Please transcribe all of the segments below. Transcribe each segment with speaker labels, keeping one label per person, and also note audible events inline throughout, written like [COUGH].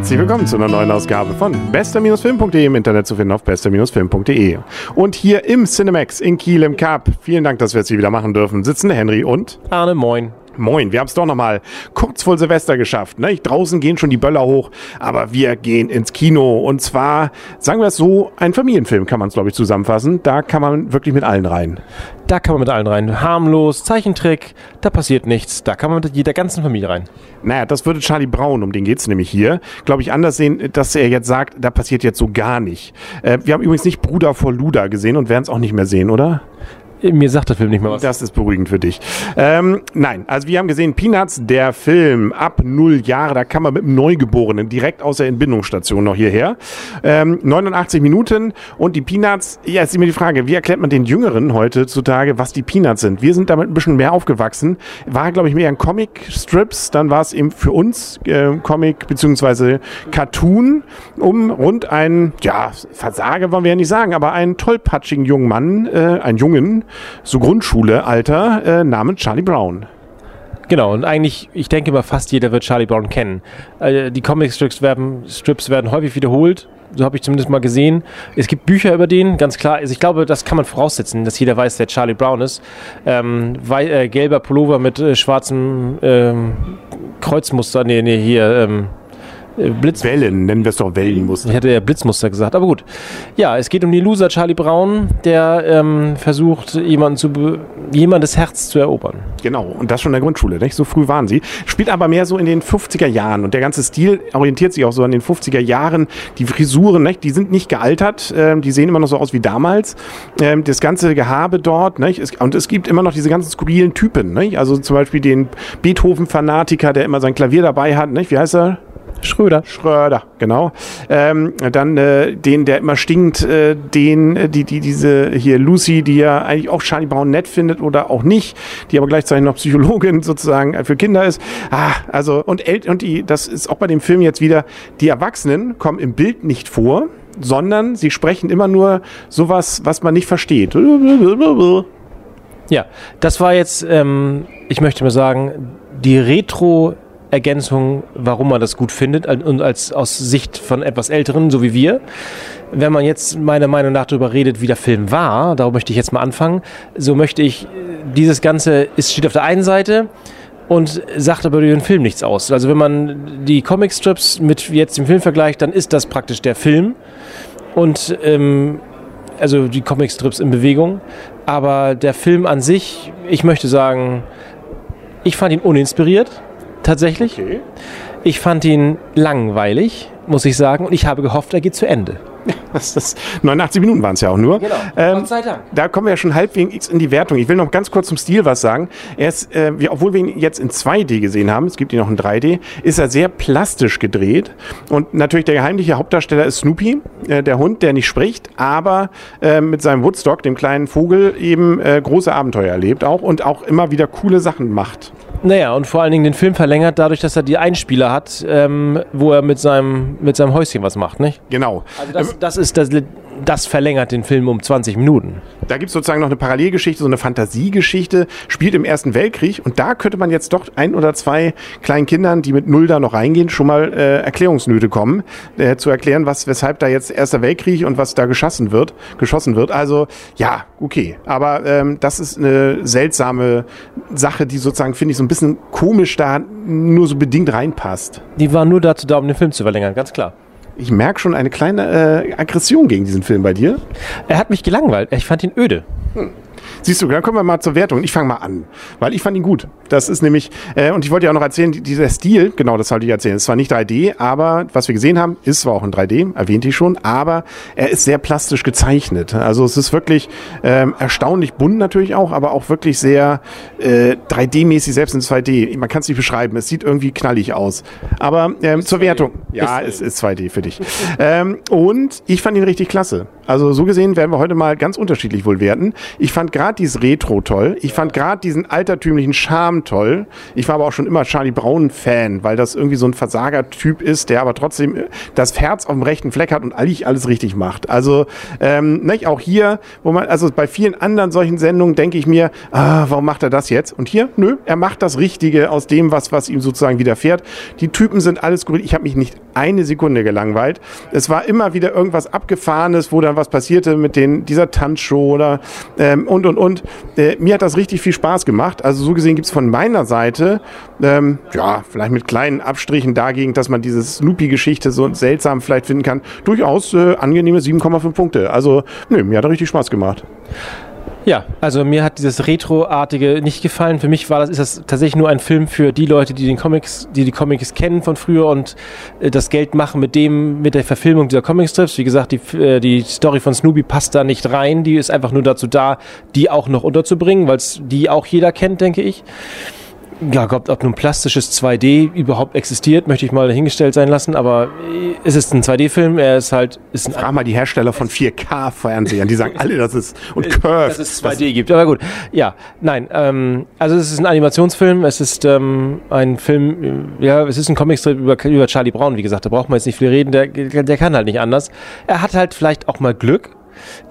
Speaker 1: Herzlich willkommen zu einer neuen Ausgabe von bester-film.de im Internet zu finden auf bester-film.de. Und hier im Cinemax in Kiel im Cup, vielen Dank, dass wir es hier wieder machen dürfen, sitzen Henry und
Speaker 2: Arne, moin.
Speaker 1: Moin, wir haben es doch nochmal kurz vor Silvester geschafft. Ne? Draußen gehen schon die Böller hoch, aber wir gehen ins Kino. Und zwar, sagen wir es so, ein Familienfilm kann man es, glaube ich, zusammenfassen. Da kann man wirklich mit allen rein.
Speaker 2: Da kann man mit allen rein. Harmlos, Zeichentrick, da passiert nichts. Da kann man mit jeder ganzen Familie rein.
Speaker 1: Naja, das würde Charlie Brown, um den geht es nämlich hier, glaube ich, anders sehen, dass er jetzt sagt, da passiert jetzt so gar nicht. Äh, wir haben übrigens nicht Bruder vor Luda gesehen und werden es auch nicht mehr sehen, oder?
Speaker 2: Mir sagt der Film nicht mehr was.
Speaker 1: Das ist beruhigend für dich. Ähm, nein, also wir haben gesehen, Peanuts, der Film ab null Jahre, da kann man mit einem Neugeborenen direkt aus der Entbindungsstation noch hierher. Ähm, 89 Minuten und die Peanuts, ja, ist immer die Frage, wie erklärt man den Jüngeren heutzutage, was die Peanuts sind? Wir sind damit ein bisschen mehr aufgewachsen. War, glaube ich, mehr ein Comic-Strips, dann war es eben für uns äh, Comic bzw. Cartoon um rund einen, ja, Versager wollen wir ja nicht sagen, aber einen tollpatschigen jungen Mann, äh, einen Jungen, so Grundschule-Alter, äh, namens Charlie Brown.
Speaker 2: Genau, und eigentlich, ich denke mal, fast jeder wird Charlie Brown kennen. Äh, die Comic-Strips werden, Strips werden häufig wiederholt. So habe ich zumindest mal gesehen. Es gibt Bücher über den, ganz klar. Also ich glaube, das kann man voraussetzen, dass jeder weiß, wer Charlie Brown ist. Ähm, wei äh, gelber Pullover mit äh, schwarzem ähm, Kreuzmuster. Nee, nee, hier. Ähm,
Speaker 1: Blitzwellen, nennen wir es doch Wellenmuster.
Speaker 2: Ich hatte ja Blitzmuster gesagt, aber gut. Ja, es geht um den Loser Charlie Brown, der ähm, versucht, jemanden zu jemandes Herz zu erobern.
Speaker 1: Genau, und das schon in der Grundschule, nicht? So früh waren sie. Spielt aber mehr so in den 50er Jahren und der ganze Stil orientiert sich auch so an den 50er Jahren. Die Frisuren, nicht? die sind nicht gealtert, ähm, die sehen immer noch so aus wie damals. Ähm, das ganze Gehabe dort, nicht? Und es gibt immer noch diese ganzen skurrilen Typen, nicht? Also zum Beispiel den Beethoven-Fanatiker, der immer sein Klavier dabei hat, nicht? Wie heißt er?
Speaker 2: Schröder.
Speaker 1: Schröder, genau. Ähm, dann äh, den, der immer stinkt, äh, den, äh, die, die, diese hier Lucy, die ja eigentlich auch Charlie Brown nett findet oder auch nicht, die aber gleichzeitig noch Psychologin [LAUGHS] sozusagen für Kinder ist. Ah, also, und, und die, das ist auch bei dem Film jetzt wieder, die Erwachsenen kommen im Bild nicht vor, sondern sie sprechen immer nur sowas, was man nicht versteht.
Speaker 2: Ja, das war jetzt, ähm, ich möchte mal sagen, die Retro- Ergänzung, warum man das gut findet und als aus Sicht von etwas Älteren, so wie wir. Wenn man jetzt meiner Meinung nach darüber redet, wie der Film war, darum möchte ich jetzt mal anfangen, so möchte ich, dieses Ganze ist, steht auf der einen Seite und sagt aber über den Film nichts aus. Also wenn man die Comicstrips mit jetzt dem Film vergleicht, dann ist das praktisch der Film und ähm, also die Comicstrips in Bewegung. Aber der Film an sich, ich möchte sagen, ich fand ihn uninspiriert tatsächlich. Okay. Ich fand ihn langweilig, muss ich sagen, und ich habe gehofft, er geht zu Ende. [LAUGHS]
Speaker 1: Das, das 89 Minuten waren es ja auch nur. Genau. Ähm, Gott sei Dank. Da kommen wir ja schon halbwegs in die Wertung. Ich will noch ganz kurz zum Stil was sagen. Er ist, äh, wir, obwohl wir ihn jetzt in 2D gesehen haben, es gibt ihn noch in 3D, ist er sehr plastisch gedreht. Und natürlich der geheimliche Hauptdarsteller ist Snoopy, äh, der Hund, der nicht spricht, aber äh, mit seinem Woodstock, dem kleinen Vogel, eben äh, große Abenteuer erlebt auch und auch immer wieder coole Sachen macht.
Speaker 2: Naja, und vor allen Dingen den Film verlängert dadurch, dass er die Einspieler hat, ähm, wo er mit seinem, mit seinem Häuschen was macht, nicht?
Speaker 1: Genau.
Speaker 2: Also das, das ist das, das verlängert den Film um 20 Minuten.
Speaker 1: Da gibt es sozusagen noch eine Parallelgeschichte, so eine Fantasiegeschichte, spielt im Ersten Weltkrieg und da könnte man jetzt doch ein oder zwei kleinen Kindern, die mit Null da noch reingehen, schon mal äh, Erklärungsnöte kommen, äh, zu erklären, was, weshalb da jetzt Erster Weltkrieg und was da geschossen wird, geschossen wird. Also ja, okay. Aber ähm, das ist eine seltsame Sache, die sozusagen, finde ich, so ein bisschen komisch da nur so bedingt reinpasst.
Speaker 2: Die war nur dazu da, um den Film zu verlängern, ganz klar.
Speaker 1: Ich merke schon eine kleine äh, Aggression gegen diesen Film bei dir.
Speaker 2: Er hat mich gelangweilt. Ich fand ihn öde.
Speaker 1: Hm. Siehst du, dann kommen wir mal zur Wertung. Ich fange mal an, weil ich fand ihn gut. Das ist nämlich, äh, und ich wollte ja auch noch erzählen, dieser Stil, genau das wollte ich erzählen. Es war nicht 3D, aber was wir gesehen haben, ist zwar auch in 3D, erwähnte ich schon, aber er ist sehr plastisch gezeichnet. Also es ist wirklich ähm, erstaunlich bunt natürlich auch, aber auch wirklich sehr äh, 3D-mäßig, selbst in 2D. Man kann es nicht beschreiben, es sieht irgendwie knallig aus. Aber ähm, zur Wertung, ja, es ist 2D für dich. ähm, und ich fand ihn richtig klasse. Also so gesehen werden wir heute mal ganz unterschiedlich wohl werten. Ich fand gerade gerade dieses Retro toll. Ich fand gerade diesen altertümlichen Charme toll. Ich war aber auch schon immer Charlie Brown-Fan, weil das irgendwie so ein Versagertyp ist, der aber trotzdem äh, das Herz auf dem rechten Fleck hat und eigentlich alles richtig macht. Also, ähm, nicht, auch hier, wo man, also bei vielen anderen solchen Sendungen denke ich mir, ah, warum macht er das jetzt? Und hier, nö, er macht das Richtige aus dem, was, was ihm sozusagen widerfährt. Die Typen sind alles gut. Ich habe mich nicht eine Sekunde gelangweilt. Es war immer wieder irgendwas Abgefahrenes, wo dann was passierte mit den, dieser Tanzshow oder ähm, und und und. Äh, mir hat das richtig viel Spaß gemacht. Also so gesehen gibt's von meiner Seite, ähm, ja, vielleicht mit kleinen Abstrichen dagegen, dass man diese Snoopy-Geschichte so seltsam vielleicht finden kann, durchaus äh, angenehme 7,5 Punkte. Also, nö, mir hat er richtig Spaß gemacht.
Speaker 2: Ja, also mir hat dieses Retro-artige nicht gefallen. Für mich war das, ist das tatsächlich nur ein Film für die Leute, die den Comics, die die Comics kennen von früher und äh, das Geld machen mit dem, mit der Verfilmung dieser Comicstrips. Wie gesagt, die, äh, die Story von Snoopy passt da nicht rein. Die ist einfach nur dazu da, die auch noch unterzubringen, weil die auch jeder kennt, denke ich. Ja, Gott, ob nun plastisches 2D überhaupt existiert, möchte ich mal dahingestellt sein lassen, aber es ist ein 2D-Film, er ist halt... Ist ein
Speaker 1: Frag mal die Hersteller von 4K-Fernsehern, die sagen alle, dass es... Und
Speaker 2: Curve. Dass es 2D das gibt, aber gut. Ja, nein, ähm, also es ist ein Animationsfilm, es ist ähm, ein Film, ja, es ist ein Comicstrip über, über Charlie Brown, wie gesagt, da braucht man jetzt nicht viel reden, der, der kann halt nicht anders. Er hat halt vielleicht auch mal Glück,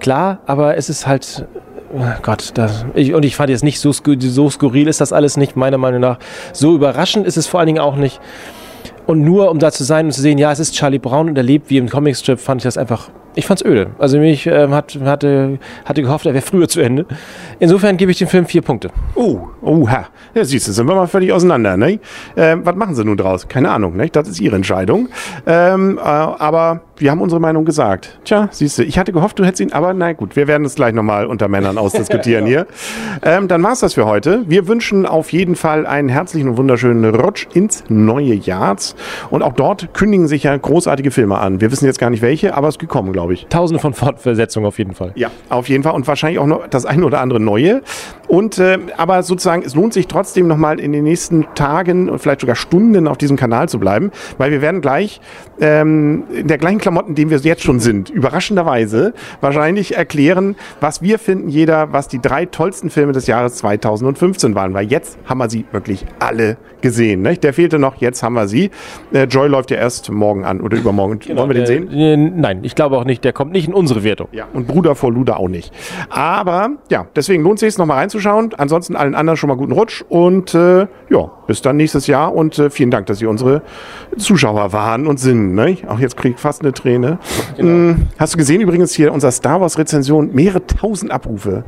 Speaker 2: klar, aber es ist halt Oh Gott, das, ich, und ich fand jetzt nicht so, so skurril ist das alles nicht, meiner Meinung nach. So überraschend ist es vor allen Dingen auch nicht. Und nur um da zu sein und zu sehen, ja, es ist Charlie Brown und er lebt wie im Comicstrip, fand ich das einfach ich fand's öde. Also mich äh, hat, hatte, hatte gehofft, er wäre früher zu Ende. Insofern gebe ich dem Film vier Punkte.
Speaker 1: Oh, oha. Ja, siehst du, sind wir mal völlig auseinander. Ne? Ähm, was machen sie nun draus? Keine Ahnung. Ne? Das ist ihre Entscheidung. Ähm, äh, aber wir haben unsere Meinung gesagt. Tja, siehst du, ich hatte gehofft, du hättest ihn, aber na gut, wir werden es gleich nochmal unter Männern ausdiskutieren ja. [LAUGHS] hier. Ähm, dann war's das für heute. Wir wünschen auf jeden Fall einen herzlichen und wunderschönen Rutsch ins neue Jahr. Und auch dort kündigen sich ja großartige Filme an. Wir wissen jetzt gar nicht welche, aber es ist gekommen, glaube ich.
Speaker 2: Tausende von Fortversetzungen auf jeden Fall.
Speaker 1: Ja, auf jeden Fall und wahrscheinlich auch noch das eine oder andere neue. Und äh, aber sozusagen, es lohnt sich trotzdem nochmal in den nächsten Tagen und vielleicht sogar Stunden auf diesem Kanal zu bleiben, weil wir werden gleich ähm, in der gleichen Klamotten, in denen wir jetzt schon sind, überraschenderweise wahrscheinlich erklären, was wir finden, jeder, was die drei tollsten Filme des Jahres 2015 waren. Weil jetzt haben wir sie wirklich alle gesehen. Ne? Der fehlte noch, jetzt haben wir sie. Äh, Joy läuft ja erst morgen an oder übermorgen. Genau, Wollen wir den sehen?
Speaker 2: Äh, nein, ich glaube auch nicht. Der kommt nicht in unsere Wertung.
Speaker 1: Ja, und Bruder vor Luder auch nicht. Aber ja, deswegen lohnt es sich, nochmal reinzuschauen. Ansonsten allen anderen schon mal guten Rutsch und äh, ja, bis dann nächstes Jahr und äh, vielen Dank, dass Sie unsere Zuschauer waren und sind. Ne? Auch jetzt kriege ich fast eine Träne. Genau. Hm, hast du gesehen übrigens hier unser Star Wars Rezension? Mehrere tausend Abrufe.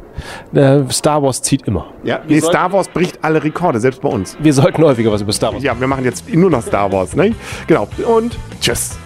Speaker 2: Äh, Star Wars zieht immer.
Speaker 1: Ja, nee, Star Wars bricht alle Rekorde, selbst bei uns.
Speaker 2: Wir sollten häufiger was über Star Wars
Speaker 1: Ja, wir machen jetzt nur noch Star Wars. Ne? Genau. Und tschüss.